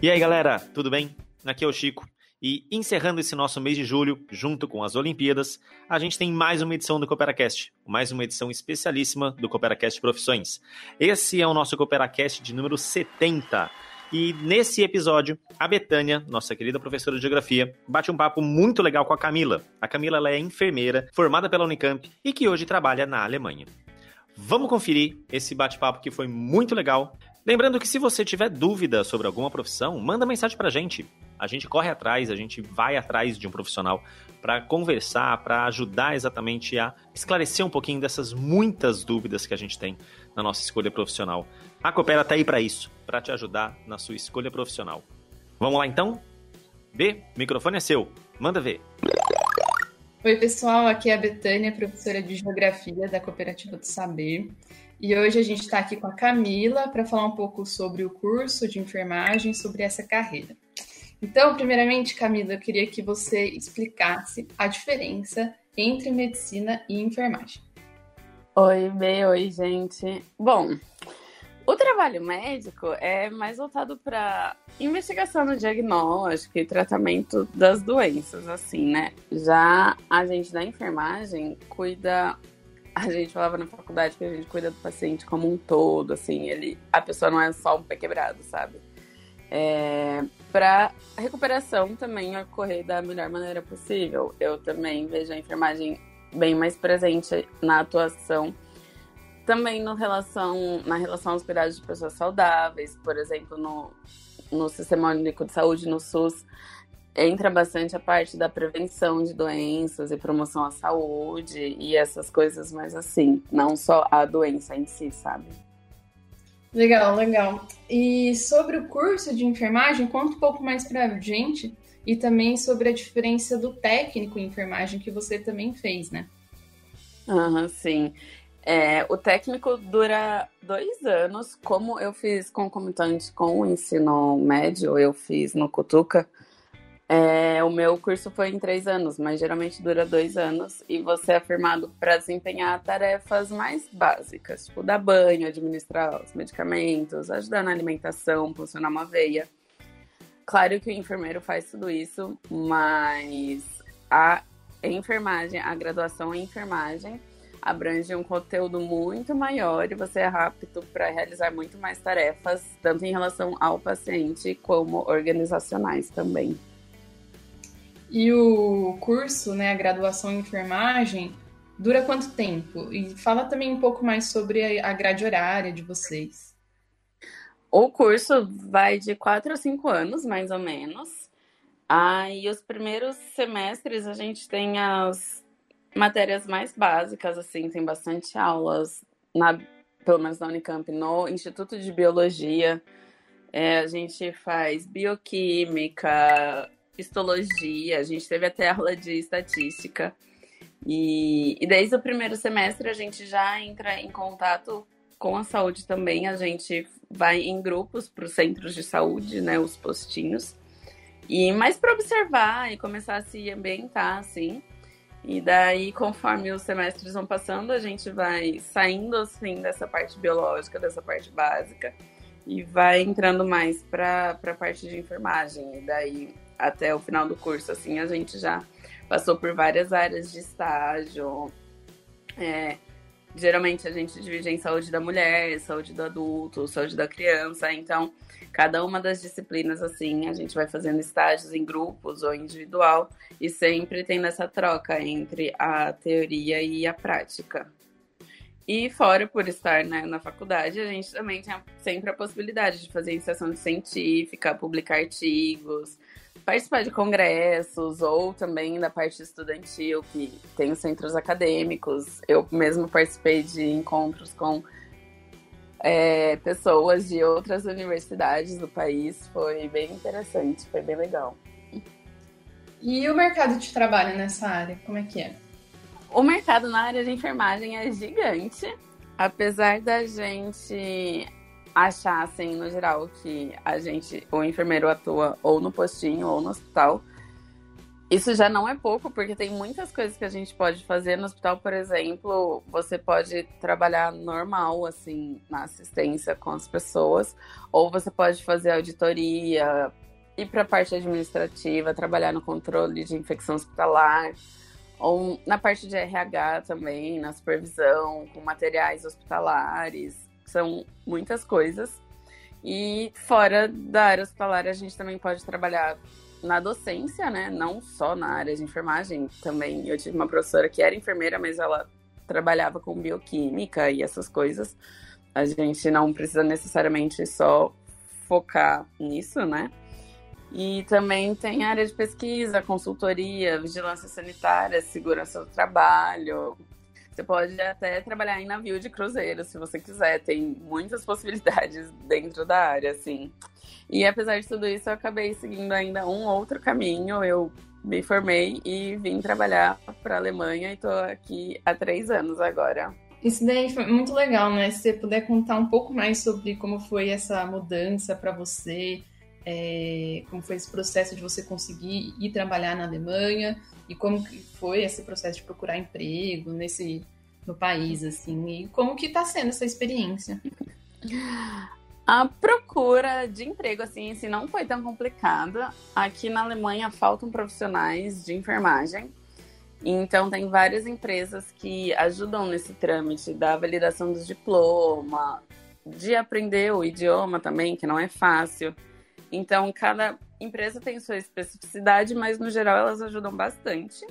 E aí, galera, tudo bem? Aqui é o Chico. E encerrando esse nosso mês de julho, junto com as Olimpíadas, a gente tem mais uma edição do CooperaCast, mais uma edição especialíssima do CooperaCast Profissões. Esse é o nosso CooperaCast de número 70. E nesse episódio, a Betânia, nossa querida professora de geografia, bate um papo muito legal com a Camila. A Camila ela é enfermeira, formada pela Unicamp e que hoje trabalha na Alemanha. Vamos conferir esse bate-papo que foi muito legal. Lembrando que se você tiver dúvida sobre alguma profissão, manda mensagem pra gente. A gente corre atrás, a gente vai atrás de um profissional para conversar, para ajudar exatamente a esclarecer um pouquinho dessas muitas dúvidas que a gente tem na nossa escolha profissional. A Coopera tá aí para isso, para te ajudar na sua escolha profissional. Vamos lá então? B, microfone é seu. Manda ver. Oi, pessoal, aqui é a Betânia, professora de Geografia da Cooperativa do Saber. E hoje a gente está aqui com a Camila para falar um pouco sobre o curso de enfermagem, sobre essa carreira. Então, primeiramente, Camila, eu queria que você explicasse a diferença entre medicina e enfermagem. Oi, B, oi, gente. Bom, o trabalho médico é mais voltado para investigação no diagnóstico e tratamento das doenças, assim, né? Já a gente da enfermagem cuida a gente falava na faculdade que a gente cuida do paciente como um todo, assim, ele, a pessoa não é só um pé quebrado, sabe? É, para recuperação também ocorrer da melhor maneira possível. Eu também vejo a enfermagem bem mais presente na atuação, também no relação, na relação aos cuidados de pessoas saudáveis, por exemplo, no, no Sistema Único de Saúde, no SUS, entra bastante a parte da prevenção de doenças e promoção à saúde e essas coisas mais assim, não só a doença em si, sabe? Legal, legal. E sobre o curso de enfermagem, conta um pouco mais pra gente e também sobre a diferença do técnico em enfermagem que você também fez, né? Aham, uhum, sim. É, o técnico dura dois anos, como eu fiz concomitante com o ensino médio, eu fiz no Cutuca, é, o meu curso foi em três anos, mas geralmente dura dois anos e você é formado para desempenhar tarefas mais básicas, tipo dar banho, administrar os medicamentos, ajudar na alimentação, funcionar uma veia. Claro que o enfermeiro faz tudo isso, mas a enfermagem, a graduação em enfermagem abrange um conteúdo muito maior e você é apto para realizar muito mais tarefas, tanto em relação ao paciente como organizacionais também. E o curso, né, a graduação em enfermagem, dura quanto tempo? E fala também um pouco mais sobre a grade horária de vocês. O curso vai de quatro a cinco anos, mais ou menos. Ah, e os primeiros semestres a gente tem as matérias mais básicas, assim, tem bastante aulas, na, pelo menos na Unicamp, no Instituto de Biologia. É, a gente faz bioquímica, histologia, a gente teve até aula de estatística. E, e desde o primeiro semestre a gente já entra em contato com a saúde também. A gente vai em grupos para os centros de saúde, né, os postinhos. E mais para observar e começar a se ambientar, assim. E daí, conforme os semestres vão passando, a gente vai saindo assim dessa parte biológica, dessa parte básica, e vai entrando mais para a parte de enfermagem. E daí até o final do curso, assim, a gente já passou por várias áreas de estágio. É, geralmente a gente divide em saúde da mulher, saúde do adulto, saúde da criança. Então, cada uma das disciplinas, assim, a gente vai fazendo estágios em grupos ou individual e sempre tem essa troca entre a teoria e a prática. E fora por estar né, na faculdade, a gente também tem sempre a possibilidade de fazer iniciação científica, publicar artigos, participar de congressos ou também da parte estudantil, que tem os centros acadêmicos. Eu mesmo participei de encontros com é, pessoas de outras universidades do país. Foi bem interessante, foi bem legal. E o mercado de trabalho nessa área, como é que é? O mercado na área de enfermagem é gigante. Apesar da gente achassem, no geral, que a gente, o enfermeiro atua ou no postinho ou no hospital, isso já não é pouco, porque tem muitas coisas que a gente pode fazer no hospital, por exemplo, você pode trabalhar normal, assim, na assistência com as pessoas, ou você pode fazer auditoria, ir para a parte administrativa, trabalhar no controle de infecção hospitalar, ou na parte de RH também, na supervisão, com materiais hospitalares, são muitas coisas. E fora da área hospitalar, a gente também pode trabalhar na docência, né? Não só na área de enfermagem, também eu tive uma professora que era enfermeira, mas ela trabalhava com bioquímica e essas coisas. A gente não precisa necessariamente só focar nisso, né? E também tem área de pesquisa, consultoria, vigilância sanitária, segurança do trabalho. Você pode até trabalhar em navio de cruzeiro, se você quiser. Tem muitas possibilidades dentro da área, assim. E apesar de tudo isso, eu acabei seguindo ainda um outro caminho. Eu me formei e vim trabalhar para a Alemanha e estou aqui há três anos agora. Isso daí foi muito legal, né? Se você puder contar um pouco mais sobre como foi essa mudança para você, é, como foi esse processo de você conseguir ir trabalhar na Alemanha e como foi esse processo de procurar emprego nesse no país, assim, e como que está sendo essa experiência? A procura de emprego, assim, se não foi tão complicada. Aqui na Alemanha faltam profissionais de enfermagem. Então, tem várias empresas que ajudam nesse trâmite da validação do diploma, de aprender o idioma também, que não é fácil. Então, cada empresa tem sua especificidade, mas no geral elas ajudam bastante.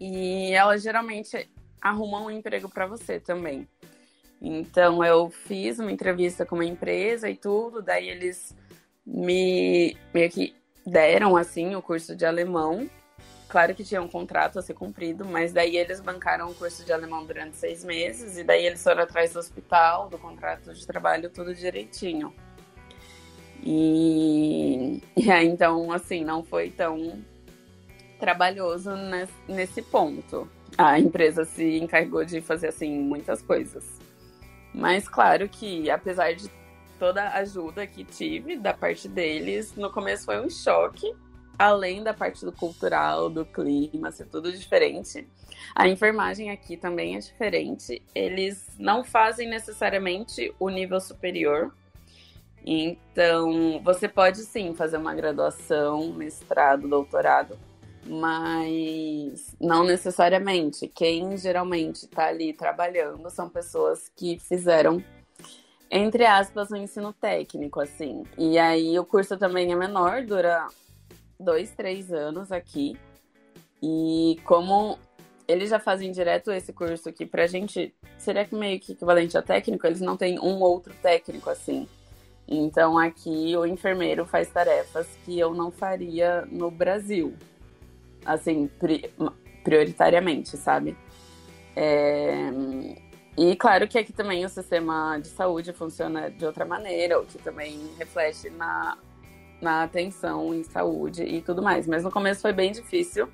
E elas geralmente arrumam um emprego para você também. Então eu fiz uma entrevista com uma empresa e tudo, daí eles me meio que deram assim o curso de alemão. Claro que tinha um contrato a ser cumprido, mas daí eles bancaram o curso de alemão durante seis meses e daí eles foram atrás do hospital, do contrato de trabalho, tudo direitinho. E, então, assim, não foi tão trabalhoso nesse ponto. A empresa se encarregou de fazer, assim, muitas coisas. Mas claro que, apesar de toda a ajuda que tive da parte deles, no começo foi um choque, além da parte do cultural, do clima, ser tudo diferente. A enfermagem aqui também é diferente. Eles não fazem necessariamente o nível superior. Então, você pode sim fazer uma graduação, mestrado, doutorado, mas não necessariamente. Quem geralmente está ali trabalhando são pessoas que fizeram, entre aspas, um ensino técnico, assim. E aí o curso também é menor, dura dois, três anos aqui. E como eles já fazem direto esse curso aqui pra gente, seria meio que equivalente a técnico, eles não têm um outro técnico assim. Então aqui o enfermeiro faz tarefas que eu não faria no Brasil assim, pri prioritariamente, sabe? É... E claro que aqui também o sistema de saúde funciona de outra maneira, o que também reflete na, na atenção em saúde e tudo mais. Mas no começo foi bem difícil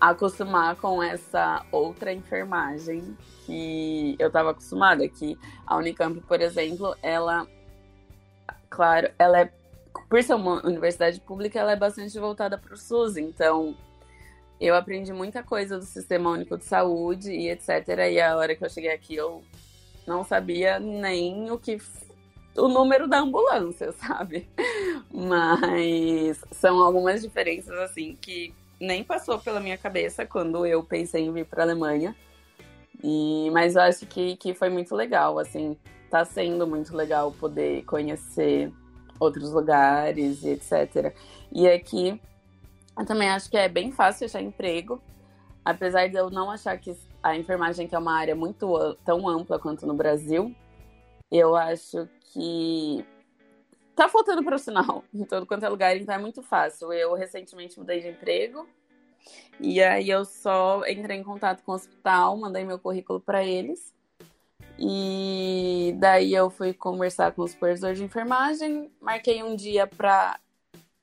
acostumar com essa outra enfermagem que eu estava acostumada. Que a Unicamp, por exemplo, ela, claro, ela é, por ser uma universidade pública, ela é bastante voltada para o SUS. Então, eu aprendi muita coisa do Sistema Único de Saúde e etc. E a hora que eu cheguei aqui, eu não sabia nem o que. o número da ambulância, sabe? Mas são algumas diferenças, assim, que nem passou pela minha cabeça quando eu pensei em vir para a Alemanha. E, mas eu acho que, que foi muito legal, assim, tá sendo muito legal poder conhecer outros lugares e etc. E aqui eu também acho que é bem fácil achar emprego, apesar de eu não achar que a enfermagem que é uma área muito tão ampla quanto no Brasil, eu acho que tá faltando profissional em todo quanto é lugar, então é muito fácil. Eu recentemente mudei de emprego e aí eu só entrei em contato com o hospital, mandei meu currículo para eles. E daí eu fui conversar com o supervisor de enfermagem, marquei um dia para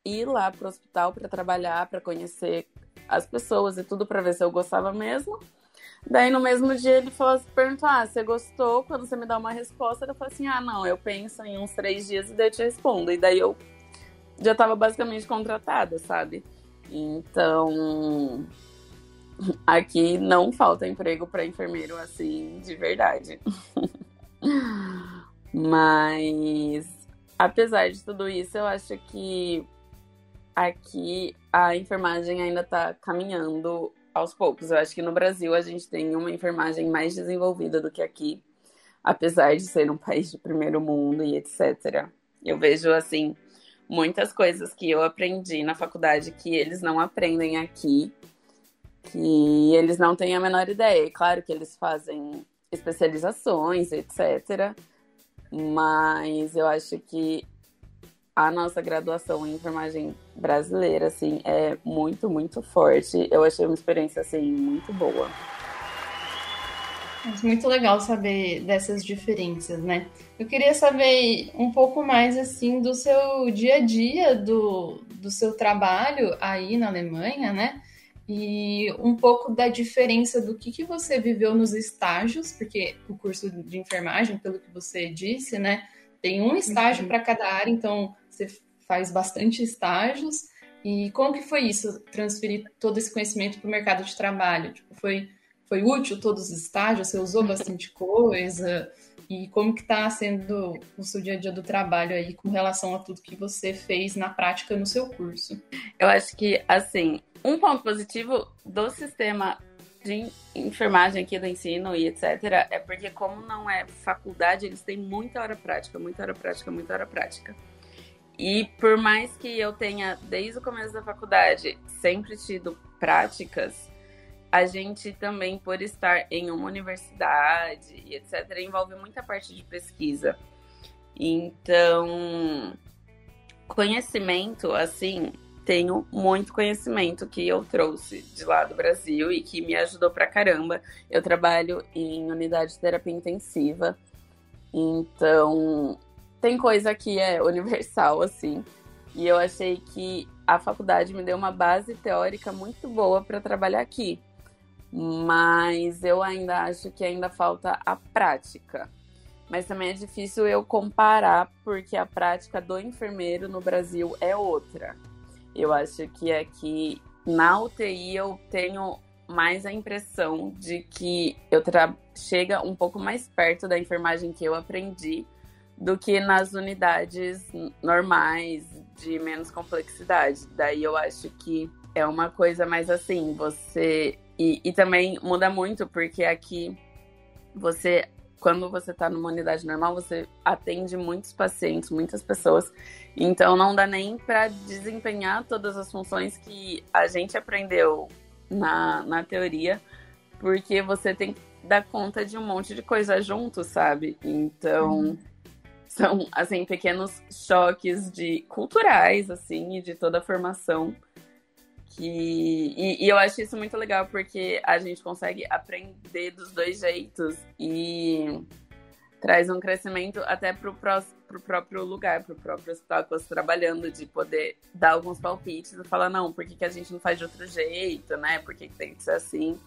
ir lá pro hospital para trabalhar, para conhecer as pessoas e tudo para ver se eu gostava mesmo. Daí no mesmo dia ele falou perguntou, ah, você gostou? Quando você me dá uma resposta, eu falei assim, ah, não, eu penso em uns três dias e daí eu te respondo. E daí eu já estava basicamente contratada, sabe? Então, aqui não falta emprego para enfermeiro assim, de verdade. Mas, apesar de tudo isso, eu acho que aqui a enfermagem ainda está caminhando aos poucos. Eu acho que no Brasil a gente tem uma enfermagem mais desenvolvida do que aqui, apesar de ser um país de primeiro mundo e etc. Eu vejo, assim, muitas coisas que eu aprendi na faculdade que eles não aprendem aqui, que eles não têm a menor ideia. Claro que eles fazem especializações, etc. Mas eu acho que a nossa graduação em enfermagem brasileira, assim, é muito, muito forte. Eu achei uma experiência, assim, muito boa. É muito legal saber dessas diferenças, né? Eu queria saber um pouco mais, assim, do seu dia a dia, do, do seu trabalho aí na Alemanha, né? E um pouco da diferença do que, que você viveu nos estágios, porque o curso de enfermagem, pelo que você disse, né? Tem um estágio uhum. para cada área, então você faz bastante estágios. E como que foi isso, transferir todo esse conhecimento para o mercado de trabalho? Tipo, foi foi útil todos os estágios? Você usou bastante coisa? E como que está sendo o seu dia a dia do trabalho aí com relação a tudo que você fez na prática no seu curso? Eu acho que, assim, um ponto positivo do sistema de enfermagem aqui do ensino e etc. é porque como não é faculdade, eles têm muita hora prática, muita hora prática, muita hora prática. E por mais que eu tenha, desde o começo da faculdade, sempre tido práticas, a gente também, por estar em uma universidade e etc., envolve muita parte de pesquisa. Então, conhecimento, assim, tenho muito conhecimento que eu trouxe de lá do Brasil e que me ajudou pra caramba. Eu trabalho em unidade de terapia intensiva, então tem coisa que é universal, assim. E eu achei que a faculdade me deu uma base teórica muito boa para trabalhar aqui mas eu ainda acho que ainda falta a prática. Mas também é difícil eu comparar, porque a prática do enfermeiro no Brasil é outra. Eu acho que aqui na UTI eu tenho mais a impressão de que eu chega um pouco mais perto da enfermagem que eu aprendi do que nas unidades normais de menos complexidade. Daí eu acho que é uma coisa mais assim, você e, e também muda muito, porque aqui você, quando você está numa unidade normal, você atende muitos pacientes, muitas pessoas. Então não dá nem para desempenhar todas as funções que a gente aprendeu na, na teoria, porque você tem que dar conta de um monte de coisa junto, sabe? Então. Uhum são assim pequenos choques de culturais assim e de toda a formação que, e, e, eu acho isso muito legal porque a gente consegue aprender dos dois jeitos e traz um crescimento até para o próprio lugar, para o próprio hospital que você trabalhando, de poder dar alguns palpites e falar, não, por que, que a gente não faz de outro jeito, né? Por que, que tem que ser assim?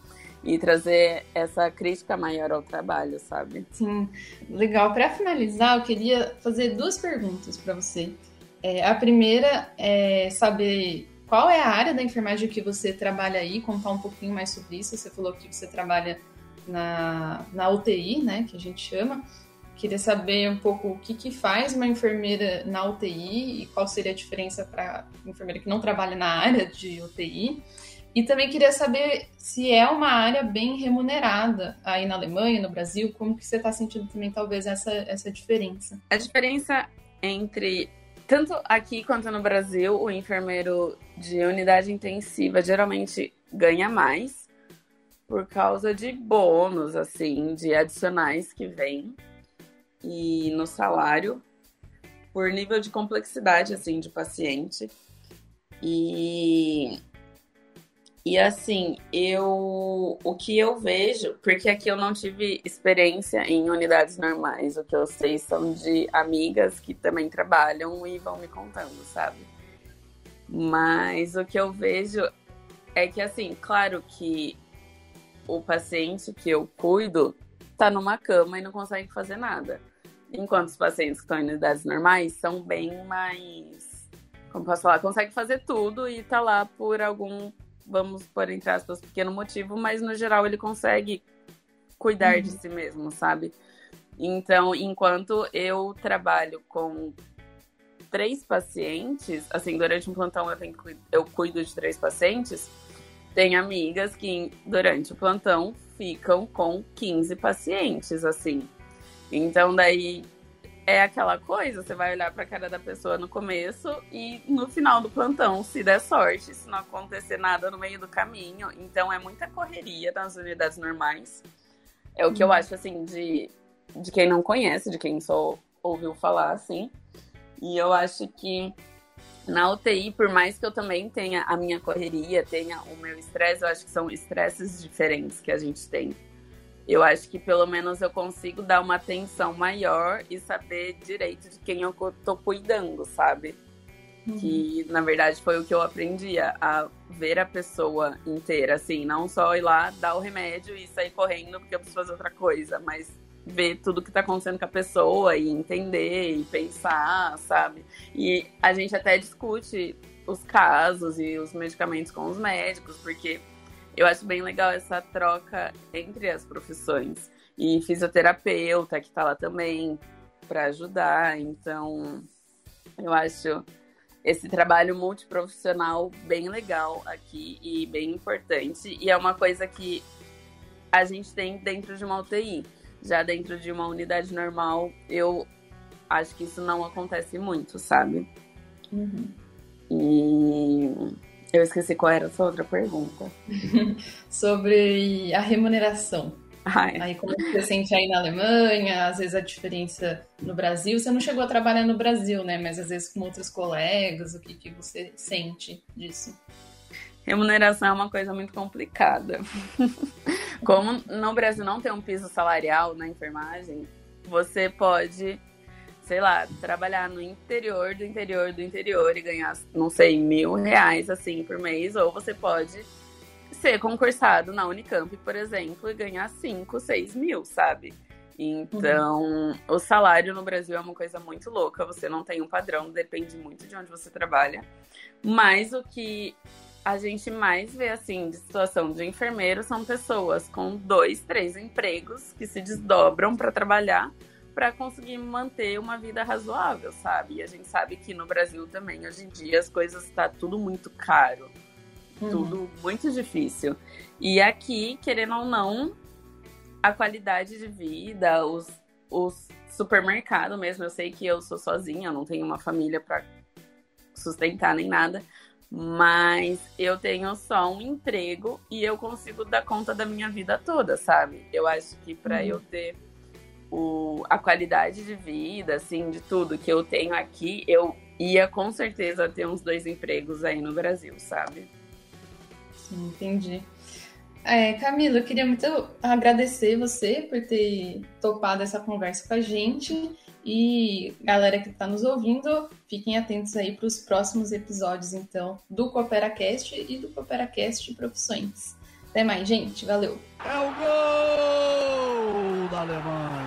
E trazer essa crítica maior ao trabalho, sabe? Sim, legal. Para finalizar, eu queria fazer duas perguntas para você. É, a primeira é saber qual é a área da enfermagem que você trabalha aí? Contar um pouquinho mais sobre isso. Você falou que você trabalha na, na UTI, né? Que a gente chama. Queria saber um pouco o que, que faz uma enfermeira na UTI e qual seria a diferença para enfermeira que não trabalha na área de UTI. E também queria saber se é uma área bem remunerada aí na Alemanha, no Brasil, como que você está sentindo também talvez essa, essa diferença? A diferença entre tanto aqui quanto no Brasil, o enfermeiro de unidade intensiva geralmente ganha mais por causa de bônus, assim, de adicionais que vem e no salário por nível de complexidade, assim, de paciente. E e assim, eu o que eu vejo, porque aqui eu não tive experiência em unidades normais, o que eu sei são de amigas que também trabalham e vão me contando, sabe? Mas o que eu vejo é que assim, claro que o paciente que eu cuido tá numa cama e não consegue fazer nada. Enquanto os pacientes que estão em unidades normais são bem mais como posso falar, consegue fazer tudo e tá lá por algum, vamos por entre aspas, pequeno motivo, mas no geral ele consegue cuidar uhum. de si mesmo, sabe? Então, enquanto eu trabalho com três pacientes, assim, durante um plantão eu, tenho, eu cuido de três pacientes, tem amigas que durante o plantão ficam com 15 pacientes, assim. Então, daí é aquela coisa, você vai olhar para a cara da pessoa no começo e no final do plantão, se der sorte, se não acontecer nada no meio do caminho. Então, é muita correria nas unidades normais. É o que eu uhum. acho, assim, de, de quem não conhece, de quem só ouviu falar, assim. E eu acho que na UTI, por mais que eu também tenha a minha correria, tenha o meu estresse, eu acho que são estresses diferentes que a gente tem. Eu acho que pelo menos eu consigo dar uma atenção maior e saber direito de quem eu tô cuidando, sabe? Uhum. Que na verdade foi o que eu aprendi a ver a pessoa inteira, assim, não só ir lá, dar o remédio e sair correndo porque eu preciso fazer outra coisa, mas ver tudo que tá acontecendo com a pessoa e entender e pensar, sabe? E a gente até discute os casos e os medicamentos com os médicos, porque eu acho bem legal essa troca entre as profissões. E fisioterapeuta que tá lá também para ajudar, então eu acho esse trabalho multiprofissional bem legal aqui e bem importante. E é uma coisa que a gente tem dentro de uma UTI já dentro de uma unidade normal, eu acho que isso não acontece muito, sabe? Uhum. E eu esqueci qual era a sua outra pergunta. Sobre a remuneração. Ai. Aí como você sente aí na Alemanha, às vezes a diferença no Brasil, você não chegou a trabalhar no Brasil, né? Mas às vezes com outros colegas, o que, que você sente disso? Remuneração é uma coisa muito complicada. Como no Brasil não tem um piso salarial na enfermagem, você pode, sei lá, trabalhar no interior do interior do interior e ganhar, não sei, mil reais assim por mês, ou você pode ser concursado na Unicamp, por exemplo, e ganhar cinco, seis mil, sabe? Então, uhum. o salário no Brasil é uma coisa muito louca. Você não tem um padrão, depende muito de onde você trabalha. Mas o que a gente mais vê, assim, de situação de enfermeiro são pessoas com dois, três empregos que se desdobram para trabalhar para conseguir manter uma vida razoável, sabe? E a gente sabe que no Brasil também, hoje em dia, as coisas está tudo muito caro, uhum. tudo muito difícil. E aqui, querendo ou não, a qualidade de vida, os, os supermercados mesmo, eu sei que eu sou sozinha, eu não tenho uma família para sustentar nem nada, mas eu tenho só um emprego e eu consigo dar conta da minha vida toda, sabe? Eu acho que para uhum. eu ter o, a qualidade de vida, assim, de tudo que eu tenho aqui, eu ia com certeza ter uns dois empregos aí no Brasil, sabe? Sim, entendi. É, Camila, eu queria muito agradecer você por ter topado essa conversa com a gente. E galera que está nos ouvindo, fiquem atentos aí para os próximos episódios, então, do CooperaCast e do CooperaCast Profissões. Até mais, gente. Valeu. É o gol da Alemanha.